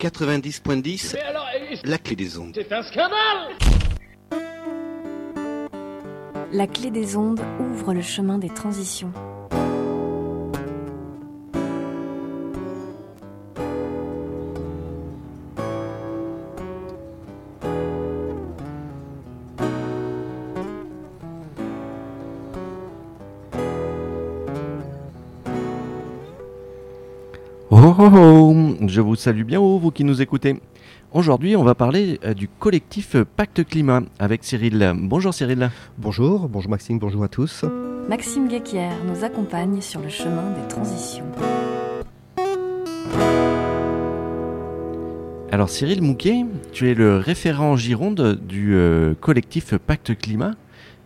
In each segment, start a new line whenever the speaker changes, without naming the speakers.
90.10, la clé des ondes.
C'est un scandale
La clé des ondes ouvre le chemin des transitions.
Oh, oh, je vous salue bien haut, vous qui nous écoutez. Aujourd'hui, on va parler euh, du collectif Pacte Climat avec Cyril. Bonjour Cyril.
Bonjour, bonjour Maxime, bonjour à tous.
Maxime Guéquière nous accompagne sur le chemin des transitions.
Alors Cyril Mouquet, tu es le référent en Gironde du euh, collectif Pacte Climat.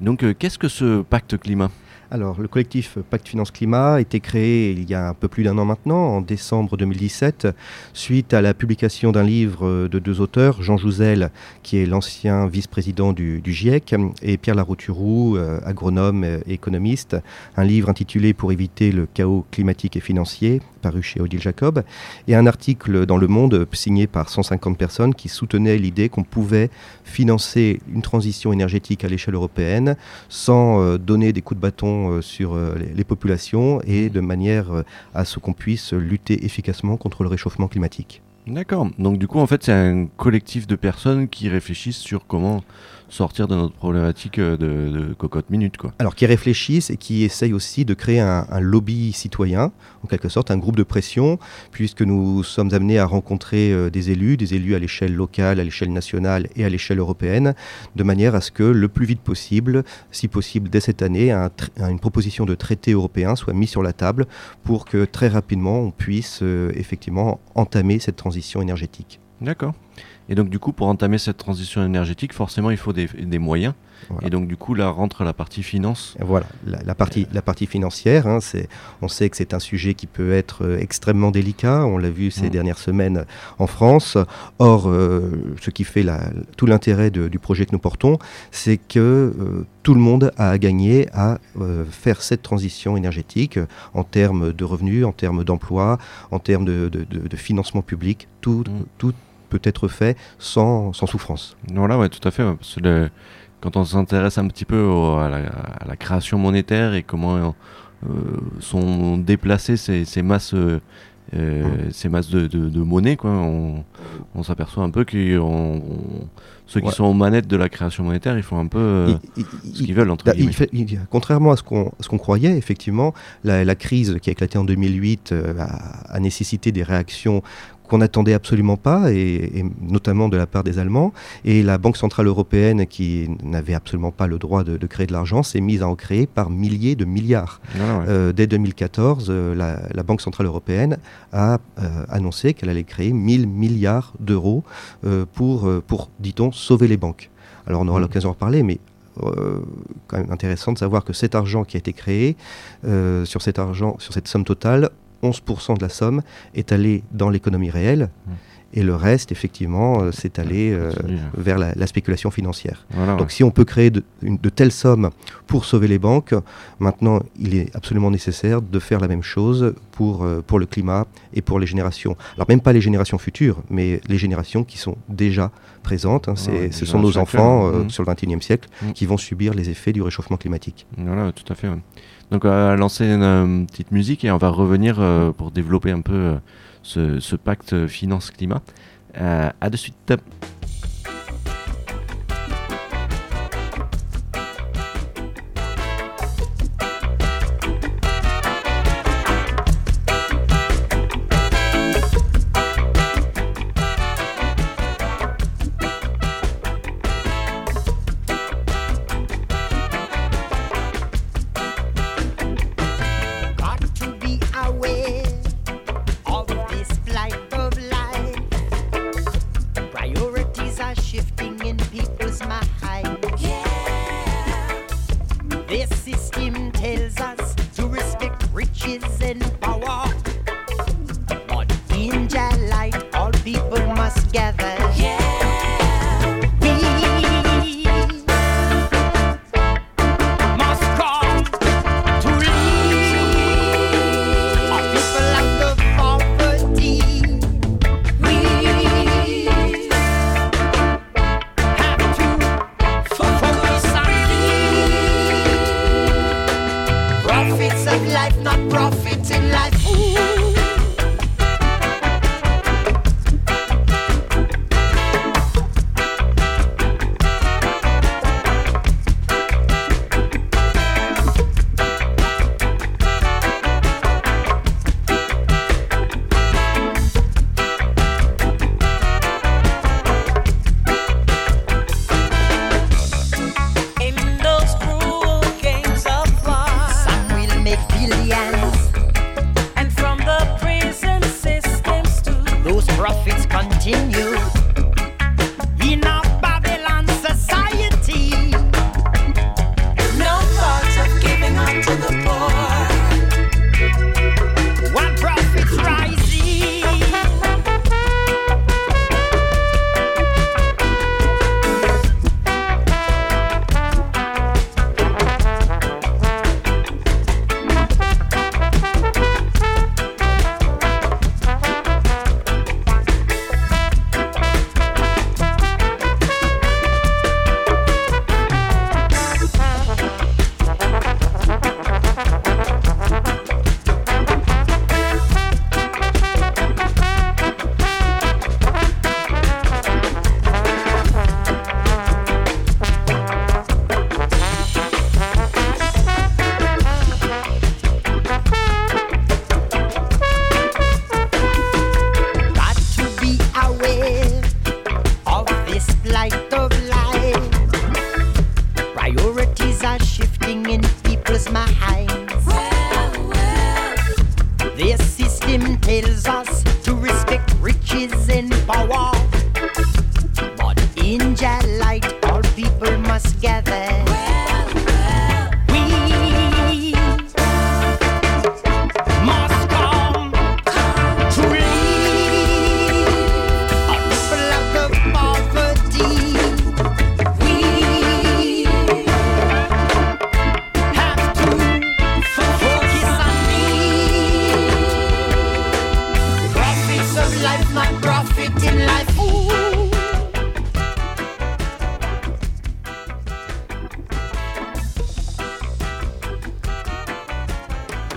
Donc euh, qu'est-ce que ce Pacte Climat?
Alors, le collectif Pacte Finance Climat a été créé il y a un peu plus d'un an maintenant, en décembre 2017, suite à la publication d'un livre de deux auteurs, Jean Jouzel, qui est l'ancien vice-président du, GIEC, et Pierre Larouturou, euh, agronome et économiste, un livre intitulé Pour éviter le chaos climatique et financier, paru chez Odile Jacob, et un article dans Le Monde signé par 150 personnes qui soutenaient l'idée qu'on pouvait financer une transition énergétique à l'échelle européenne sans euh, donner des coups de bâton euh, sur euh, les, populations et de manière euh, à ce qu'on puisse lutter efficacement contre le réchauffement climatique.
D'accord. Donc du coup, en fait, c'est un collectif de personnes qui réfléchissent sur comment sortir de notre problématique euh, de, cocotte minute, quoi.
Alors qui réfléchissent et qui essayent aussi de créer un, lobby citoyen, en quelque sorte un groupe de pression, puisque nous sommes amenés à rencontrer euh, des élus, des élus à l'échelle locale, à l'échelle nationale et à l'échelle européenne, de manière à ce que le plus vite possible, si possible dès cette année, une proposition de traité européen soit mise sur la table pour que très rapidement on puisse euh, effectivement entamer cette transition énergétique.
D'accord. Et donc du coup, pour entamer cette transition énergétique, forcément, il faut des, des moyens.
Voilà.
Et donc du coup, là rentre la partie finance.
Voilà, la, la partie, la partie financière, hein, c'est, on sait que c'est un sujet qui peut être euh, extrêmement délicat, on l'a vu ces
Mm.
dernières semaines en France. Or, euh, ce qui fait la- tout l'intérêt du projet que nous portons, c'est que euh, tout le monde a à gagner à euh, faire cette transition énergétique euh, en termes de revenus, en termes d'emploi, en termes de, de- de- de financement public. Tout,
Mm.
tout peut être fait sans, sans souffrance.
Voilà, ouais, tout à fait. ouais, quand on s'intéresse un petit peu au- à, la, à la création monétaire et comment euh, sont déplacées ces, ces masses, euh, ces masses de, de- de monnaie, quoi, on, on s'aperçoit un peu que ceux qui
Ouais.
sont aux manettes de la création monétaire, ils font un peu euh,
Il- il-
ce qu'ils veulent, entre
Bah,
guillemets.
il fait- contrairement à ce qu'on croyait, effectivement, la, la crise qui a éclaté en 2008 euh, a, a nécessité des réactions qu'on n'attendait absolument pas, et, et notamment de la part des Allemands. Et la Banque Centrale Européenne, qui n'avait absolument pas le droit de, de créer de l'argent, s'est mise à en créer par milliers de milliards.
Ouais.
Euh, dès 2014, euh, la, la Banque Centrale Européenne a euh, annoncé qu'elle allait créer 1000 milliards d'euros pour, pour dit-on, sauver les banques. Alors on aura
Mhm.
l'occasion d'en reparler, mais euh, quand même intéressant de savoir que cet argent qui a été créé, euh, sur cet argent, sur cette somme totale, 11% de la somme est allé dans l'économie réelle.
Mhm.
Et le reste, effectivement, euh, s'est allé euh,
Continue.
vers la, la spéculation financière.
Voilà,
Donc si on peut créer de, une- de telles sommes pour sauver les banques, maintenant il est absolument nécessaire de faire la même chose pour, euh, pour le climat et pour les générations. Alors même pas les générations futures, mais les générations qui sont déjà présentes. hein. C'est-
Ouais,
ce sont nos enfants euh,
mhm.
sur le XXIe siècle
Mhm.
qui vont subir les effets du réchauffement climatique.
Voilà, tout à fait. ouais. Donc on va lancer une euh, petite musique et on va revenir euh, pour développer un peu euh, ce, ce pacte finance-climat. Euh, à de suite.
kissing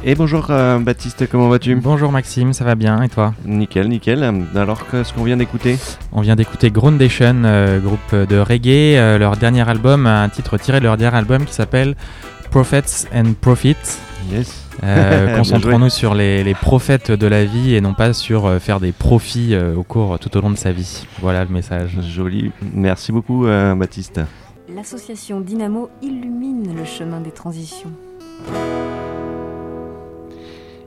Et bonjour euh, Baptiste, comment vas-tu?
Bonjour Maxime, ça va bien et toi?
Nickel, nickel. Alors qu'est-ce qu'on vient d'écouter?
On vient d'écouter Groundation, euh, groupe de reggae, euh, leur dernier album, un titre tiré de leur dernier album qui s'appelle Prophets and Profits.
Yes.
Euh, Concentrons-nous sur les, les prophètes de la vie et non pas sur euh, faire des profits euh, au cours tout au long de sa vie. Voilà le message.
Joli. Merci beaucoup euh, Baptiste.
L'association Dynamo illumine le chemin des transitions.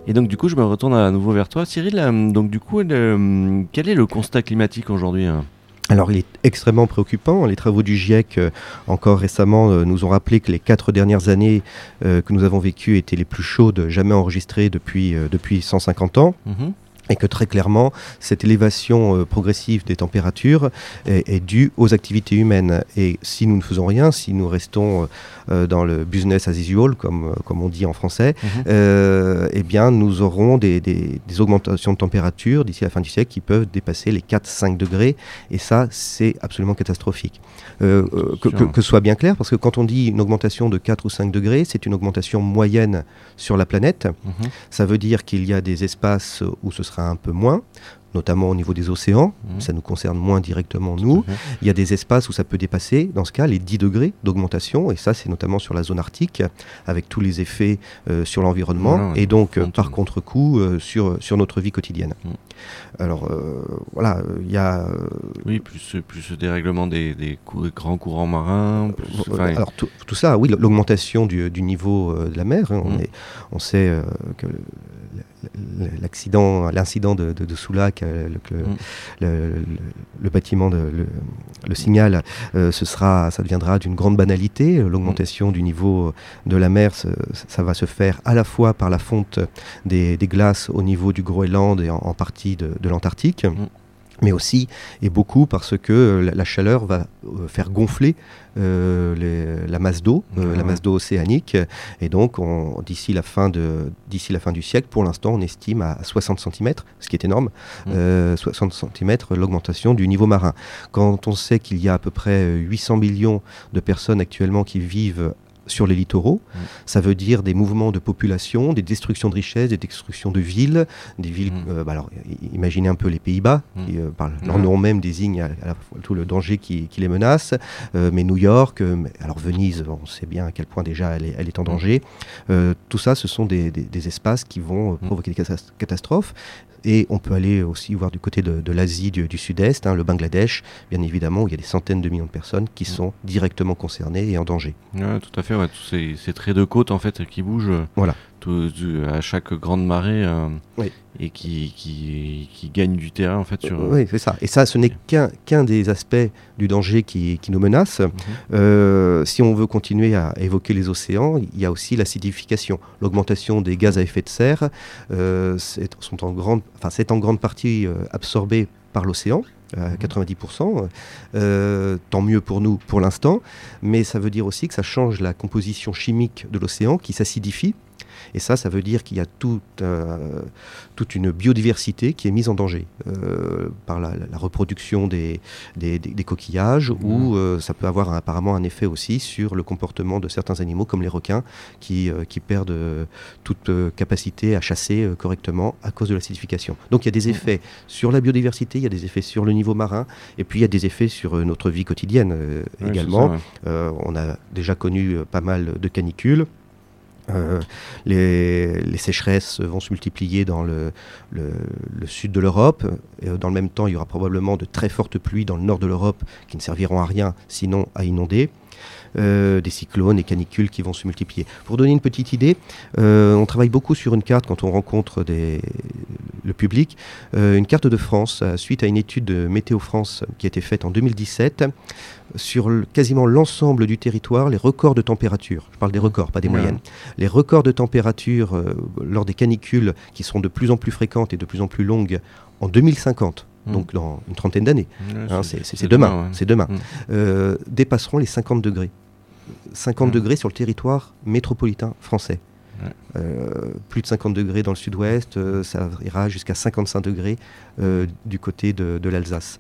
Et donc du coup, je me retourne à nouveau vers toi, Cyril. Euh, Donc du coup, le- quel est le constat climatique aujourd'hui hein?
Alors, il est extrêmement préoccupant. Les travaux du GIEC, euh, encore récemment, euh, nous ont rappelé que les quatre dernières années euh, que nous avons vécues étaient les plus chaudes jamais enregistrées depuis, euh, depuis 150 ans.
Mhm.
Et que très clairement, cette élévation euh, progressive des températures est, est due aux activités humaines. Et si nous ne faisons rien, si nous restons euh, euh, dans le business as usual, comme, comme on dit en français,
Mhm.
euh, eh bien, nous aurons des, des- des augmentations de température d'ici la fin du siècle qui peuvent dépasser les 4-5 degrés. Et ça, c'est absolument catastrophique. Que, que- soit bien clair, parce que quand on dit une augmentation de 4 ou 5 degrés, c'est une augmentation moyenne sur la planète.
Mhm.
Ça veut dire qu'il y a des espaces où ce sera un peu moins, notamment au niveau des océans.
Mhm.
Ça nous concerne moins directement nous. Il y a des espaces où ça peut dépasser, dans ce cas, les 10 degrés d'augmentation. Et ça, c'est notamment sur la zone arctique, avec tous les effets euh, sur l'environnement. Et donc, euh, par contre-coup, euh, sur, sur notre vie quotidienne.
Mhm.
Alors, voilà, il y a...
Oui, plus, plus dérèglement des, des cou- grands courants marins. plus-
Alors tout, ça, oui, l'augmentation du, du niveau de la mer. hein, on,
Mm.
est- on sait que l'accident, l'incident de, de, de Soulac, euh, le, que le-
Mm.
le, bâtiment, de, le, signal, euh, ce sera, ça deviendra d'une grande banalité. L'augmentation du niveau de la mer, ça va se faire à la fois par la fonte des, des glaces au niveau du Groenland et en, en partie de, de l'Antarctique.
Mm.
Mais aussi, et beaucoup, parce que euh, la, chaleur va euh, faire gonfler euh, les- la masse d'eau, euh,
Ouais,
la masse d'eau océanique. Et donc, on- d'ici la, fin de- d'ici la fin du siècle, pour l'instant, on estime à 60 cm, ce qui est énorme,
Mm.
euh, 60 cm l'augmentation du niveau marin. Quand on sait qu'il y a à peu près euh, 800 millions de personnes actuellement qui vivent sur les littoraux,
Mm.
ça veut dire des mouvements de population, des destructions de richesses, des destructions de villes, des villes.
Mm.
euh, bah alors, imaginez un peu les Pays-Bas,
Mm.
qui, euh, par leur nom même désigne à, à la fois tout le danger qui, qui les menace. Euh, mais New York, alors Venise, on sait bien à quel point déjà elle est, elle est en danger. Tout ça, ce sont des, des- des espaces qui vont provoquer des catas- catastrophes. Et on peut aller aussi voir du côté de, de l'Asie du, du Sud-Est, hein, le Bangladesh, bien évidemment, où il y a des centaines de millions de personnes qui sont directement concernées et en danger.
Ouais, tout à fait, ouais, tous ces, ces traits de côte en fait qui bougent. euh,
Voilà.
tout- du- à chaque grande marée euh,
Oui.
et qui, qui, qui gagne du terrain en fait sur.
Oui, c'est ça. Et ça, ce n'est qu'un des aspects du danger qui, qui nous menace.
Mhm.
Euh, si on veut continuer à évoquer les océans, il y a aussi l'acidification, l'augmentation des gaz à effet de serre. euh, c'est en grande, en grande partie euh, absorbé par l'océan. à 90%, Euh, tant mieux pour nous pour l'instant, mais ça veut dire aussi que ça change la composition chimique de l'océan qui s'acidifie, et ça, ça veut dire qu'il y a tout, euh, toute une biodiversité qui est mise en danger euh, par la, la reproduction des, des, des- des coquillages, ou euh, ça peut avoir un- apparemment un effet aussi sur le comportement de certains animaux, comme les requins, qui, qui perdent toute capacité à chasser correctement à cause de l'acidification. Donc il y a des effets sur la biodiversité, il y a des effets sur le niveau marin, et puis il y a des effets sur notre vie quotidienne
Ouais,
également.
ça, ouais.
On a déjà connu pas mal de canicules. Euh, les, sécheresses vont se multiplier dans le, le- le sud de l'Europe. Et, euh, dans le même temps, il y aura probablement de très fortes pluies dans le nord de l'Europe qui ne serviront à rien, sinon à inonder. Euh, des cyclones et canicules qui vont se multiplier. Pour donner une petite idée, euh, on travaille beaucoup sur une carte quand on rencontre des- le public, euh, une carte de France suite à une étude de Météo France qui a été faite en 2017 sur le- quasiment l'ensemble du territoire les records de température. Je parle des records, pas des
Ouais.
moyennes. Les records de température lors des canicules qui seront de plus en plus fréquentes et de plus en plus longues en 2050,
Mm.
donc dans une trentaine d'années,
Ouais,
hein,
c'est-
demain,
ouais.
c'est demain,
Mm.
euh, dépasseront les 50 degrés. 50
Mm.
degrés sur le territoire métropolitain français. Euh, plus de 50 degrés dans le sud-ouest, euh, ça ira jusqu'à 55 degrés euh, du côté de, de l'Alsace.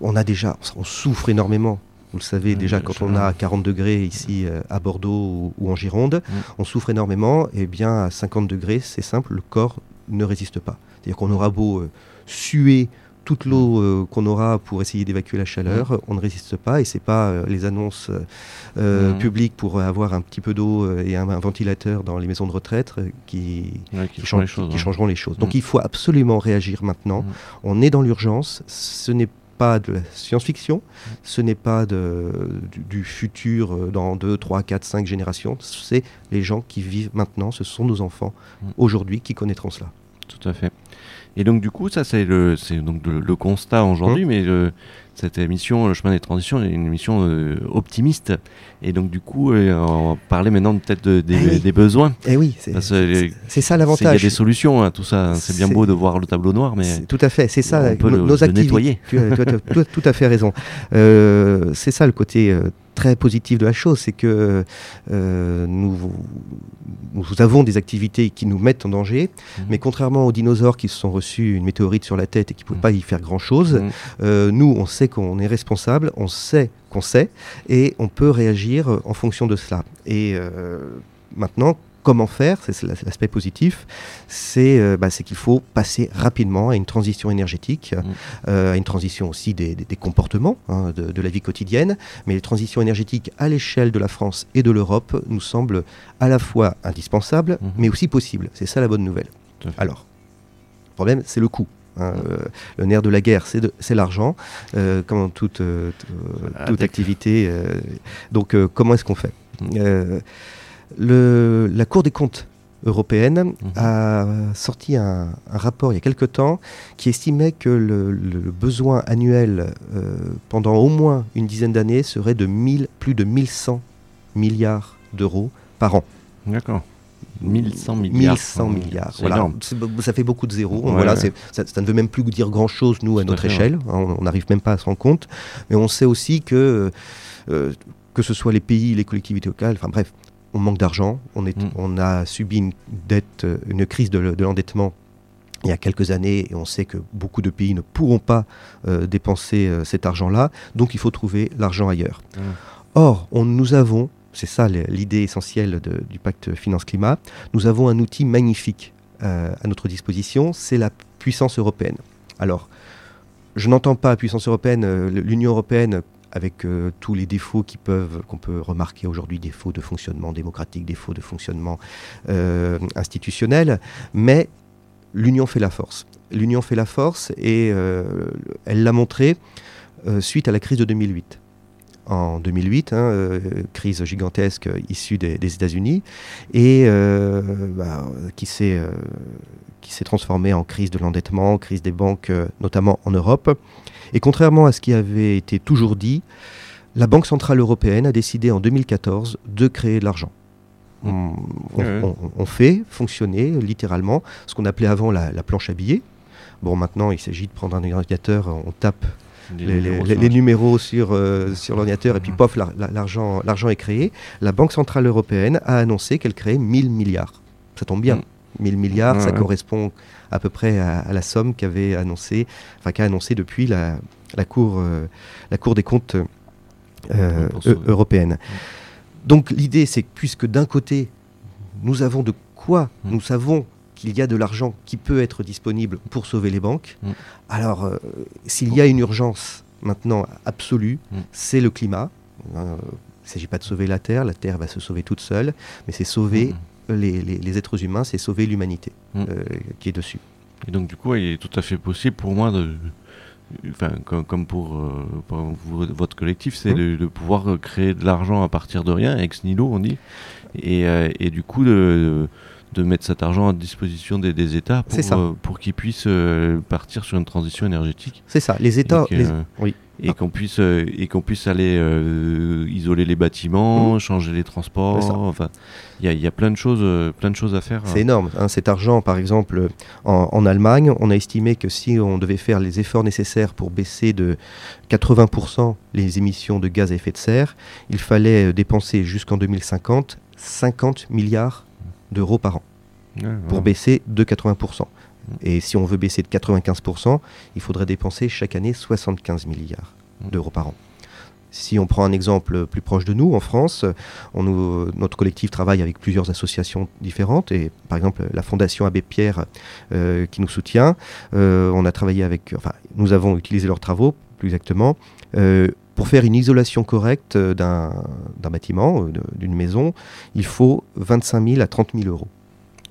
On a déjà, on souffre énormément. Vous le savez déjà, quand on a 40 degrés ici à Bordeaux ou, ou en Gironde, on souffre énormément. Et bien à 50 degrés, c'est simple, le corps ne résiste pas. C'est-à-dire qu'on aura beau suer toute l'eau euh, qu'on aura pour essayer d'évacuer la chaleur, on ne résiste pas. Et c'est pas euh, les annonces euh,
Mm.
publiques pour avoir un petit peu d'eau et un, un ventilateur dans les maisons de retraite qui,
Ouais, qui
qui,
font
chan-
les choses,
qui
ouais.
changeront les choses. Donc
Mm.
il faut absolument réagir maintenant.
Mm.
On est dans l'urgence. Ce n'est pas de la science-fiction, ce n'est pas de, du, du futur dans 2, 3, 4, 5 générations. C'est les gens qui vivent maintenant, ce sont nos enfants
Mm.
aujourd'hui qui connaîtront cela.
Tout à fait. Et donc du coup, ça c'est le, c'est donc le, le constat aujourd'hui,
Mmh.
mais euh, cette émission, le chemin des transitions, est une émission euh, optimiste. Et donc du coup, euh, on va parler maintenant peut-être de- des,
Ah oui.
des besoins.
Et oui, c'est ça
C'est- Il y a
l'avantage.
des solutions à tout ça. C'est bien beau de voir le tableau noir, mais
Tout à fait, c'est ça,
on peut
nos,
le-
nos activités.
nettoyer.
Tu as, tu as- tu as tout, à fait raison. C'est ça le côté très positif de la chose, c'est que euh, nous, nous avons des activités qui nous mettent en danger,
Mhm.
mais contrairement aux dinosaures qui se sont reçus une météorite sur la tête et qui ne pouvaient
Mhm.
pas y faire grand-chose,
Mhm.
euh, nous, on sait qu'on est responsable, on sait qu'on sait, et on peut réagir en fonction de cela. Et euh, maintenant, comment faire C'est la- l'aspect positif. C'est euh, bah, c'est qu'il faut passer rapidement à une transition énergétique,
Mhm.
euh, à une transition aussi des, des- des comportements hein, de, de la vie quotidienne. Mais les transitions énergétiques à l'échelle de la France et de l'Europe nous semblent à la fois indispensables,
Mhm.
mais aussi possibles. C'est ça la bonne nouvelle. Alors, le problème, c'est le coût. hein. Euh, le nerf de la guerre, c'est l'argent, euh, comme toute, euh, activité. donc, comment est-ce qu'on fait? Euh, le- La Cour des comptes européenne
Mhm.
a sorti un, un rapport il y a quelque temps qui estimait que le, besoin annuel euh, pendant au moins une dizaine d'années serait de 1000, plus de 1100 milliards d'euros par an.
D'accord. 1100 milliards.
1100 milliards. Voilà. Ça fait beaucoup de zéros.
Ouais,
voilà,
ouais.
Ça, ça ne veut même plus dire grand-chose, nous, à notre
fait,
échelle. on n'arrive même pas à se rendre compte. Mais on sait aussi que, euh, que ce soit les pays, les collectivités locales, enfin bref, on manque d'argent. On, est-
Mm.
on a subi une dette, euh, une crise de, le- de l'endettement il y a quelques années et on sait que beaucoup de pays ne pourront pas euh, dépenser euh, cet argent-là. Donc il faut trouver l'argent ailleurs.
Mm.
Or, on, nous avons, c'est ça l'idée essentielle de- du pacte finance-climat, nous avons un outil magnifique euh, à notre disposition, c'est la puissance européenne. Alors, je n'entends pas puissance européenne, l'Union européenne avec euh, tous les défauts qu'on peut remarquer aujourd'hui, défauts de fonctionnement démocratique, défauts de fonctionnement euh, institutionnel, mais l'union fait la force. L'union fait la force et euh, elle l'a montré suite à la crise de 2008. En 2008, hein, euh, crise gigantesque issue des, des États-Unis, et euh, bah, qui s'est euh, qui s'est transformée en crise de l'endettement, crise des banques, euh, notamment en Europe. Et contrairement à ce qui avait été toujours dit, la Banque Centrale Européenne a décidé en 2014 de créer de l'argent. On, on-
Ouais, ouais.
on- on fait fonctionner littéralement ce qu'on appelait avant la, la planche à billets. Bon, maintenant, il s'agit de prendre un ordinateur, on tape les, les-
numéros
les-
sur-
les numéros sur, euh, sur l'ordinateur et puis pof, l'ar- la- l'argent est créé. La Banque Centrale Européenne a annoncé qu'elle créait 1000 milliards. Ça tombe bien.
Mhm.
1000 milliards,
Ouais,
ça
ouais.
correspond à peu près à, à la somme qu'avait annoncé, enfin qu'a annoncé depuis la, la cour, euh, la cour des comptes euh, européenne. Donc l'idée, c'est que puisque d'un côté, nous avons de quoi,
Mhm.
nous savons qu'il y a de l'argent qui peut être disponible pour sauver les banques,
Mhm.
alors euh, s'il y a une urgence maintenant absolue,
Mhm.
c'est le climat. Euh, il ne s'agit pas de sauver la Terre, la Terre va se sauver toute seule, mais c'est sauver
Mhm.
les, les- les êtres humains, c'est sauver l'humanité euh, qui est dessus.
Et donc, du coup, il est tout à fait possible pour moi de. Enfin, comme, comme pour, euh, votre collectif, c'est de, de pouvoir créer de l'argent à partir de rien, ex nihilo, on dit. Et, euh, et du coup, de, de mettre cet argent à disposition des, des États pour,
ça.
euh, pour qu'ils puissent euh, partir sur une transition énergétique.
C'est ça, les États...
et euh,
oui.
et qu'on puisse, et qu'on puisse aller isoler les bâtiments, changer les transports. Enfin, il y y a plein de choses, plein de choses à faire.
C'est énorme. hein. cet argent, par exemple, en, en Allemagne, on a estimé que si on devait faire les efforts nécessaires pour baisser de 80% les émissions de gaz à effet de serre, il fallait dépenser jusqu'en 2050 50 milliards d'euros par an pour
ouais.
baisser de 80%. Et si on veut baisser de 95%, il faudrait dépenser chaque année 75 milliards d'euros par an. Si on prend un exemple plus proche de nous, en France, on nous- notre collectif travaille avec plusieurs associations différentes, et par exemple la Fondation Abbé Pierre euh, qui nous soutient, euh, on a travaillé avec, enfin, nous avons utilisé leurs travaux, plus exactement, euh, pour faire une isolation correcte euh, d'un d'un bâtiment, euh, d'une maison, il faut 25 000 à 30 000 euros.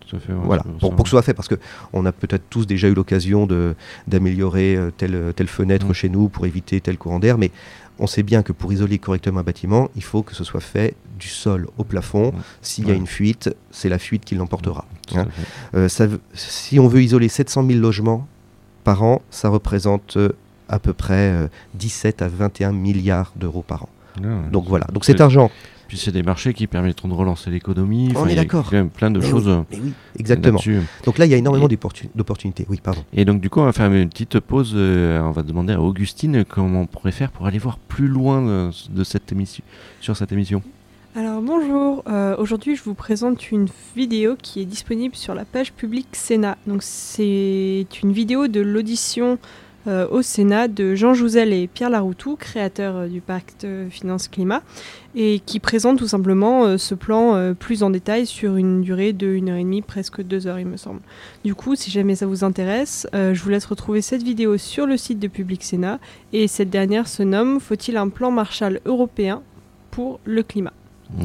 Fait, ouais,
Voilà, pour, que ce soit fait, parce qu'on a peut-être tous déjà eu l'occasion de- d'améliorer telle, telle fenêtre chez nous pour éviter tel courant d'air, mais on sait bien que pour isoler correctement un bâtiment, il faut que ce soit fait du sol au plafond. S'il y a
Ouais.
une fuite, c'est la fuite qui l'emportera. hein. Euh, si on veut isoler 700 000 logements par an, ça représente à peu près euh, 17 à 21 milliards d'euros par an.
Ouais.
Donc voilà, donc cet
C'est-
argent,
Puis c'est des marchés qui permettront de relancer l'économie.
On
Enfin,
est
il y a
d'accord.
plein de
Mais
choses
oui,
euh,
mais oui, exactement. Donc là, il y a énormément d'opportunités. Oui, pardon.
Et donc du coup, on va faire une petite pause. euh, on va demander à Augustine comment on pourrait faire pour aller voir plus loin de, de cette émission, sur cette émission.
Alors bonjour, Euh, aujourd'hui je vous présente une vidéo qui est disponible sur la page publique Sénat. Donc c'est une vidéo de l'audition euh, au Sénat de Jean Jouzel et Pierre Laroutou, créateurs euh, du pacte euh, Finance-Climat, et qui présente tout simplement euh, ce plan euh, plus en détail sur une durée de 1 heure et demie, presque 2 heures il me semble. Du coup, si jamais ça vous intéresse, euh, je vous laisse retrouver cette vidéo sur le site de Public Sénat, et cette dernière se nomme Faut-il un plan Marshall européen pour le climat?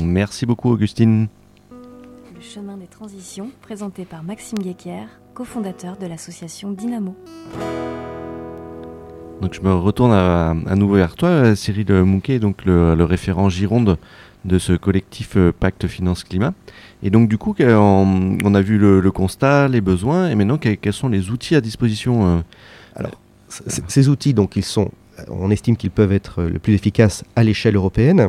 Merci beaucoup, Augustine.
Le chemin des transitions, présenté par Maxime Guéquer, cofondateur de l'association Dynamo.
Donc je me retourne à, à nouveau vers toi, euh, Cyril Mouquet, donc le, référent Gironde de ce collectif euh, Pacte Finance Climat. Et donc du coup, que- on, a vu le, constat, les besoins, et maintenant que- quels sont les outils à disposition euh,
c- Ces outils, donc, ils sont, on estime qu'ils peuvent être euh, le plus efficaces à l'échelle européenne.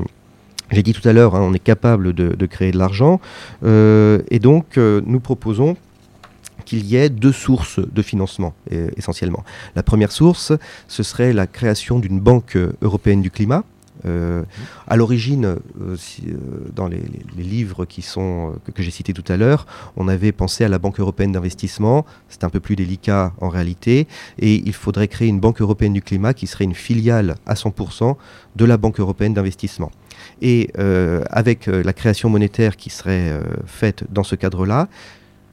J'ai dit tout à l'heure, hein, on est capable de, créer de l'argent. Euh, et donc, euh, nous proposons qu'il y ait deux sources de financement, euh, essentiellement. La première source, ce serait la création d'une banque européenne du climat. Euh, à l'origine, euh, euh, dans les, livres qui sont, que, que j'ai cités tout à l'heure, on avait pensé à la Banque européenne d'investissement. C'est un peu plus délicat en réalité. Et il faudrait créer une Banque européenne du climat qui serait une filiale à 100% de la Banque européenne d'investissement. Et avec la création monétaire qui serait faite dans ce cadre-là,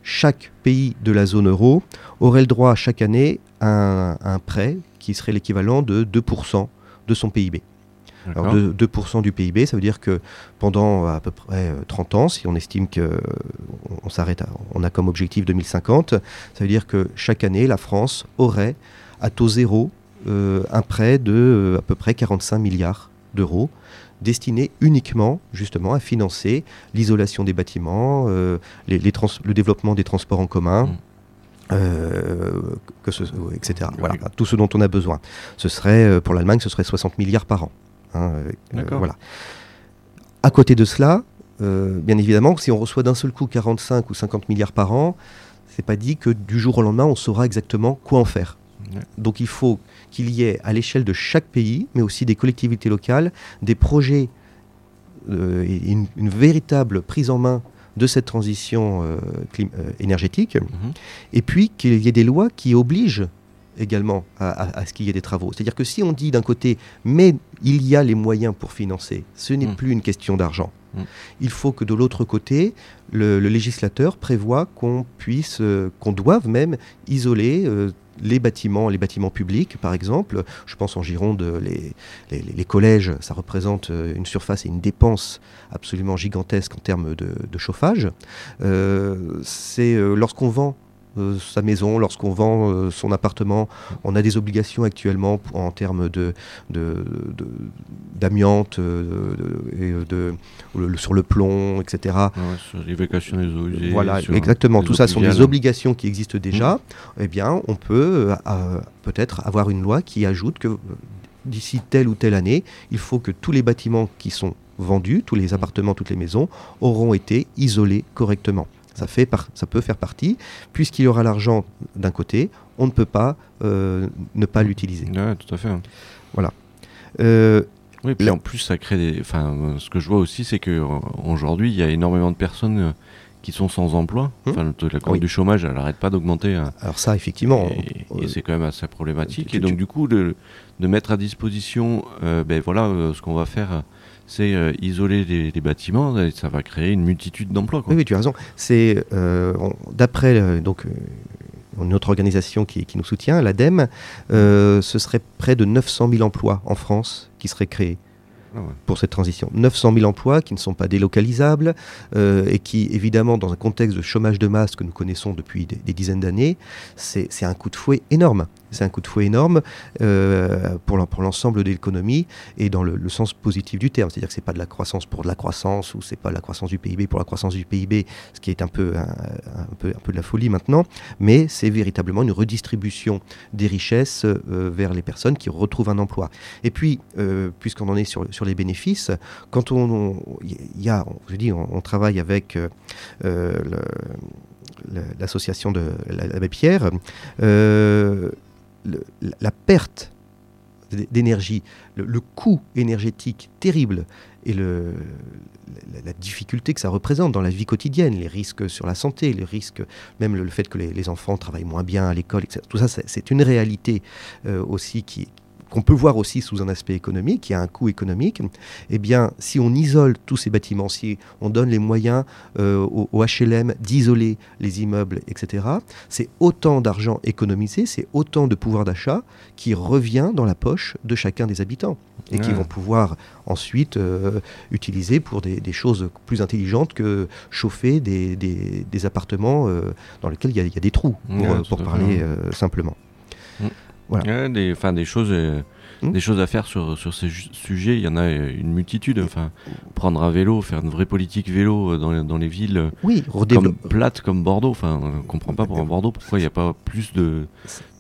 chaque pays de la zone euro aurait le droit chaque année à un, prêt qui serait l'équivalent de 2% de son PIB. Alors
D'accord.
de- 2% du PIB, ça veut dire que pendant à peu près euh, 30 ans, si on estime que euh, on, s'arrête, on a comme objectif 2050, ça veut dire que chaque année, la France aurait à taux zéro euh, un prêt de euh, à peu près 45 milliards d'euros destinés uniquement justement à financer l'isolation des bâtiments, euh, les- les trans- le développement des transports en commun.
Mm.
euh, que ce, etc. Voilà, tout ce dont on a besoin. Ce serait, euh, pour l'Allemagne, ce serait 60 milliards par an. hein, euh,
D'accord.
voilà. À côté de cela, bien évidemment, si on reçoit d'un seul coup 45 ou 50 milliards par an, c'est pas dit que du jour au lendemain, on saura exactement quoi en faire. Donc il faut qu'il y ait à l'échelle de chaque pays, mais aussi des collectivités locales, des projets euh, et une, une véritable prise en main de cette transition euh, euh, énergétique,
Mhm.
et puis qu'il y ait des lois qui obligent également à, à- à ce qu'il y ait des travaux. C'est-à-dire que si on dit d'un côté, mais il y a les moyens pour financer, ce n'est
Mm.
plus une question d'argent.
Mm.
Il faut que de l'autre côté, le, le législateur prévoit qu'on puisse, euh, qu'on doive même isoler les bâtiments, publics, par exemple. Je pense en Gironde, les, collèges, ça représente euh, une surface et une dépense absolument gigantesque en termes de, de chauffage. Euh, c'est euh, lorsqu'on vend euh, sa maison, lorsqu'on vend euh, son appartement, on a des obligations actuellement en termes de d'amiante euh, de- et de, le- sur le plomb, etc.
Ouais, sur l'évacuation des eaux usées.
Voilà, exactement. Tout ça sont des obligations qui existent déjà. Eh bien, on peut peut-être avoir une loi qui ajoute que d'ici telle ou telle année, il faut que tous les bâtiments qui sont vendus, tous les appartements, toutes les maisons, auront été isolés correctement. Ça, fait par- ça peut faire partie, puisqu'il y aura l'argent d'un côté, on ne peut pas euh, ne pas l'utiliser.
Ouais, tout à fait. hein.
Euh,
Oui, puis
Là-
en plus, ça crée des. Enfin, ce que je vois aussi, c'est que euh, aujourd'hui, il y a énormément de personnes euh, qui sont sans emploi.
Hum.
Enfin, la courbe
Oui.
du chomage, elle n'arrête pas d'augmenter. hein.
alors ça, effectivement,
Et,
on-
et
euh,
c'est quand même assez problématique. Et donc, du coup, de, de mettre à disposition, euh, ben voilà, euh, ce qu'on va faire, c'est euh, isoler les, les bâtiments. Et ça va créer une multitude d'emplois.
Oui, oui, tu as raison. C'est d'après donc une autre organisation qui, qui nous soutient, l'ADEME, ce serait près de 900 000 emplois en France qui seraient créés. Pour cette transition. 900 000 emplois qui ne sont pas délocalisables euh, et qui, évidemment, dans un contexte de chômage de masse que nous connaissons depuis des, dizaines d'années, c'est un coup de fouet énorme. C'est un coup de fouet énorme euh, pour l'en- pour l'ensemble de l'économie et dans le, sens positif du terme. C'est-à-dire que c'est pas de la croissance pour de la croissance ou c'est pas la croissance du PIB pour la croissance du PIB, ce qui est un peu un, peu, de la folie maintenant, mais c'est véritablement une redistribution des richesses euh, vers les personnes qui retrouvent un emploi. Et puis, euh, puisqu'on en est sur, les bénéfices, quand on, il y a, on, je dis, on, travaille avec l'association de la- Pierre, la- perte d'énergie, le, coût énergétique terrible et la, difficulté que ça représente dans la vie quotidienne, les risques sur la santé, les risques, même le, fait que les, enfants travaillent moins bien à l'école, etc. Tout ça, c'est- c'est une réalité euh, aussi qui qu'on peut voir aussi sous un aspect économique, qui a un coût économique, eh bien, si on isole tous ces bâtiments, si on donne les moyens euh, au, au HLM d'isoler les immeubles, etc., c'est autant d'argent économisé, c'est autant de pouvoir d'achat qui revient dans la poche de chacun des habitants et qui vont pouvoir ensuite euh, utiliser pour des, des choses plus intelligentes que chauffer des, des- des appartements euh, dans lesquels il y, a- il y a des trous, pour,
Ouais,
euh, pour parler
ouais.
euh,
Ouais, des, enfin, des choses, euh,
Hmm.
des choses à faire sur, sur ces sujets. Il y en a euh, une multitude. Enfin, prendre un vélo, faire une vraie politique vélo euh, dans, les- dans les villes
Oui,
comme plates comme Bordeaux. Enfin, on comprend pas pour un Bordeaux pourquoi il n'y a pas plus de,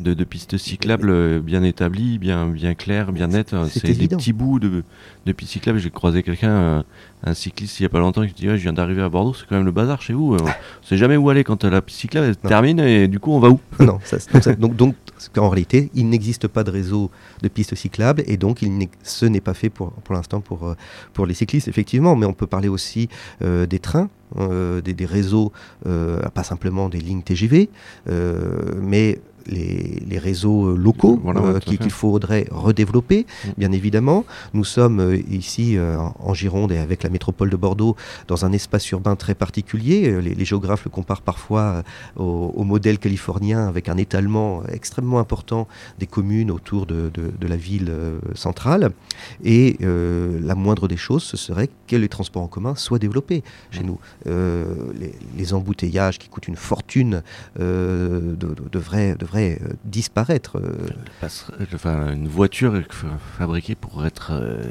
de, de pistes cyclables bien établies, bien, bien claires, bien nettes.
C'est
des petits bouts de, de pistes cyclables. J'ai croisé quelqu'un, un cycliste il y a pas longtemps, qui dit ouais, Je viens d'arriver à Bordeaux, c'est quand même le bazar chez vous. On sait jamais où aller quand la piste cyclable termine et du coup on va où?
Non, ça- donc, ça- donc, donc, en réalité, il n'existe pas de réseau de pistes cyclables et donc ce n'est pas fait pour, l'instant pour, euh, pour les cyclistes, effectivement. Mais on peut parler aussi euh, des trains, euh, des, des réseaux, pas simplement des lignes TGV, mais les, les réseaux euh, locaux
Voilà,
euh, qu'il faudrait redévelopper,
Mm.
bien évidemment. Nous sommes euh, ici en- Gironde et avec la métropole de Bordeaux dans un espace urbain très particulier. Les, les géographes le comparent parfois au, au modèle californien avec un étalement extrêmement important des communes autour de, de- de la ville centrale. Et la moindre des choses, ce serait que les transports en commun soient développés chez
Mm.
nous. Les, les embouteillages qui coûtent une fortune euh, de- de- euh, disparaître. euh.
Enfin, une voiture fabriquée pour être euh,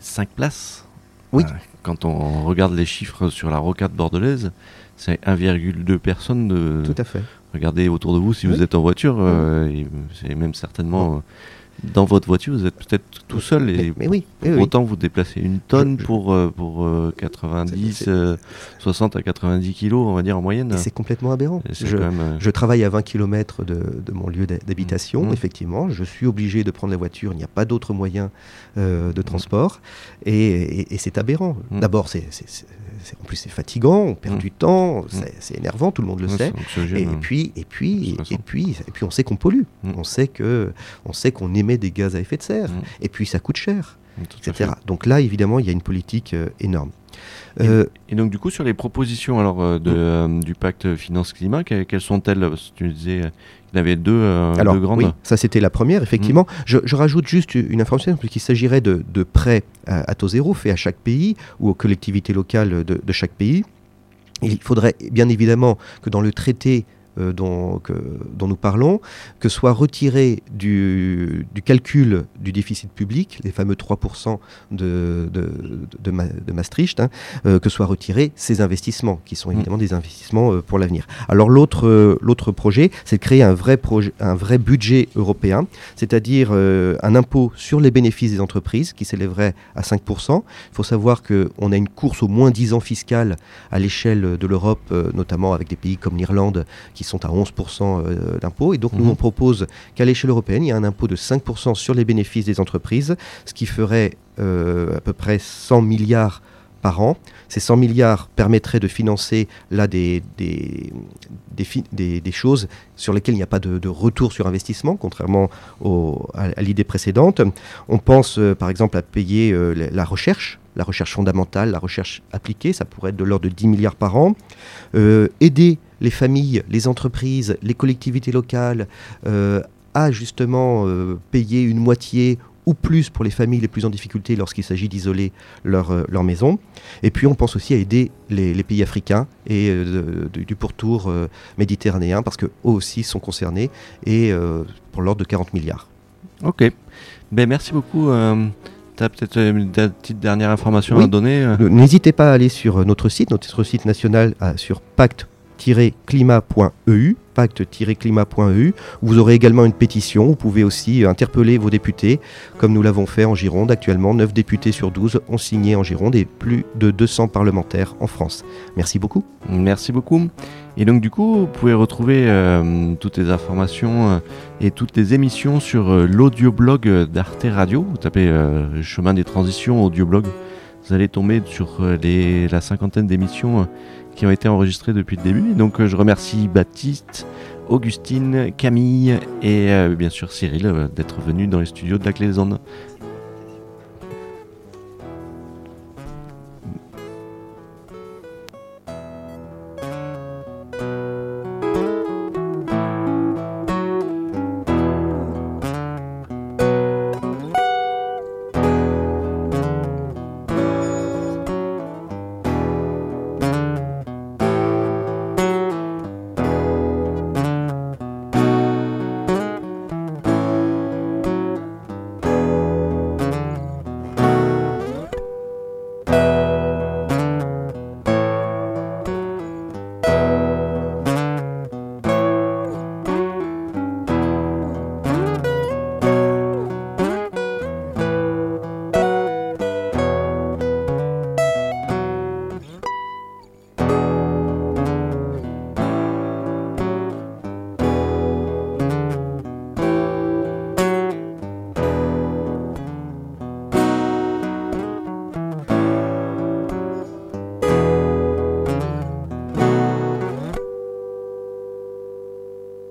5 places.
Oui.
Euh, Quand on regarde les chiffres sur la rocade bordelaise, c'est 1,2 personnes de.
Tout à fait.
Regardez autour de vous si
Oui.
vous êtes en voiture, euh, et c'est même certainement euh, dans votre voiture, vous êtes peut-être tout seul et
Mais, mais oui,
autant vous déplacez une tonne pour, euh, pour euh, 90,
C'est- c'est-
euh, 60 à 90 kilos, on va dire en moyenne.
C'est complètement aberrant. Je,
quand même, euh,
je travaille à 20 km de, de mon lieu d'ha- d'habitation,
Mhm.
effectivement. Je suis obligé de prendre la voiture. Il n'y a pas d'autre moyen euh, de transport. Et, et- et c'est aberrant.
Mhm.
D'abord, c'est- en plus, c'est fatigant. On perd
Mhm.
du temps. C'est, c'est énervant. Tout le monde le
ouais,
sait. Et,
hein.
puis, et puis, et puis, et puis, on sait qu'on pollue.
Mm.
On sait que, on sait qu'on émet des gaz à effet de serre.
Mm.
Et puis, ça coûte cher, etc. Donc là, évidemment, il y a une politique euh, énorme.
Et-
Euh,
Et donc du coup sur les propositions alors euh, de, euh, du pacte finance-climat, que- quelles sont-elles? Parce que Tu disais qu'il y en avait deux,
Alors,
deux grandes.
oui, ça c'était la première, effectivement. Je, je rajoute juste une information, puisqu'il s'agirait de, de prêts à, à taux zéro faits à chaque pays ou aux collectivités locales de, de chaque pays. Il faudrait bien évidemment que dans le traité euh, dont, que- dont nous parlons, que soit retiré du, du calcul du déficit public, les fameux 3% de, de, de, Ma- de Maastricht, hein, euh, que soient retirés ces investissements, qui sont
Mm.
évidemment des investissements euh, pour l'avenir. Alors l'autre euh, l'autre projet, c'est de créer un vrai, projet, un vrai budget européen, c'est-à-dire un impôt sur les bénéfices des entreprises qui s'élèverait à 5%. Il faut savoir qu'on a une course au moins 10 ans fiscale à l'échelle de l'Europe, notamment avec des pays comme l'Irlande qui sont à 11% euh, d'impôt. Et donc nous,
Mhm.
on propose qu'à l'échelle européenne, il y a un impôt de 5% sur les bénéfices des entreprises, ce qui ferait euh, à peu près 100 milliards par an. Ces 100 milliards permettraient de financer là des, des, des, fi- des- des choses sur lesquelles il n'y a pas de, de retour sur investissement, contrairement au- à, à l'idée précédente. On pense euh, par exemple à payer euh, la, la recherche, la recherche fondamentale, la recherche appliquée, ça pourrait être de l'ordre de 10 milliards par an. Euh, aider les familles, les entreprises, les collectivités locales euh, à justement euh, payer une moitié ou plus pour les familles les plus en difficulté lorsqu'il s'agit d'isoler leur, euh, leur maison. Et puis on pense aussi à aider les, les pays africains et euh, du pourtour euh, méditerranéen parce qu'eux aussi sont concernés et euh, pour l'ordre de 40 milliards.
Ok. Ben merci beaucoup. tu as peut-être euh, une petite dernière information
Oui.
à donner euh
Euh, N'hésitez pas à aller sur euh, notre site, notre site national euh, sur pacte-climat.eu. Vous aurez également une pétition. Vous pouvez aussi interpeller vos députés, comme nous l'avons fait en Gironde. Actuellement, 9 députés sur 12 ont signé en Gironde et plus de 200 parlementaires en France. Merci beaucoup.
Merci beaucoup. Et donc du coup, vous pouvez retrouver euh, toutes les informations euh, et toutes les émissions sur euh, l'audioblog d'Arte Radio. Vous tapez Chemin des transitions audioblog. Vous allez tomber sur la cinquantaine d'émissions qui ont été enregistrées depuis le début. Donc euh, je remercie Baptiste, Augustine, Camille et euh, bien sûr Cyril euh, d'être venus dans les studios de la Clé des Ondes.